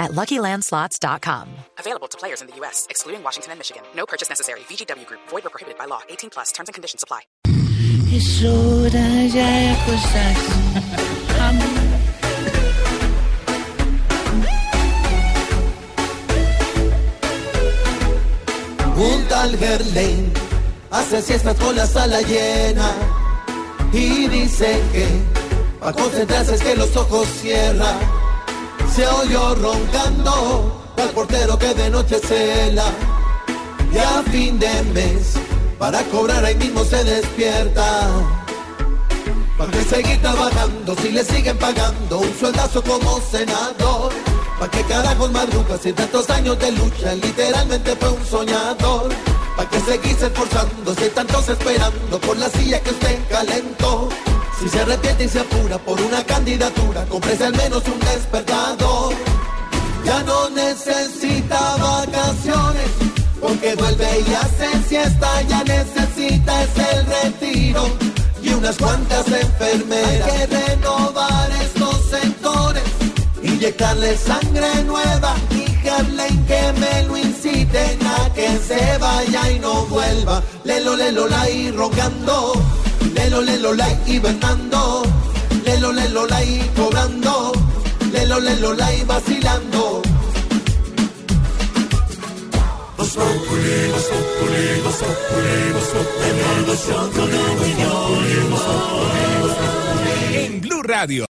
at LuckyLandSlots.com. Available to players in the U.S., excluding Washington and Michigan. No purchase necessary. VGW Group. Void or prohibited by law. 18 plus. Terms and conditions apply. Es hora ya de acostarse. Un tal Gerlain hace siestas con la sala llena y dice que para concentrarse es que los ojos cierra. Se oyó roncando al portero que de noche cela y a fin de mes para cobrar ahí mismo se despierta. ¿Para que seguir trabajando si le siguen pagando un sueldazo como senador? ¿Para qué carajos madruga si tantos años de lucha literalmente fue un soñador? ¿Para qué seguirse esforzando si tantos esperando por la silla que usted calentó? Si se arrepiente y se apura por una candidatura, cómprese al menos un despertador. Porque vuelve y hace siesta, ya necesita es el retiro y unas cuantas enfermeras. Hay que renovar estos sectores, inyectarle sangre nueva y Harlem que me lo inciten a que se vaya y no vuelva. Lelo, lelo, la y rogando, lelo, lelo, la hibernando, lelo, lelo, la y cobrando, lelo, lelo, la y vacilando. En Blue Radio.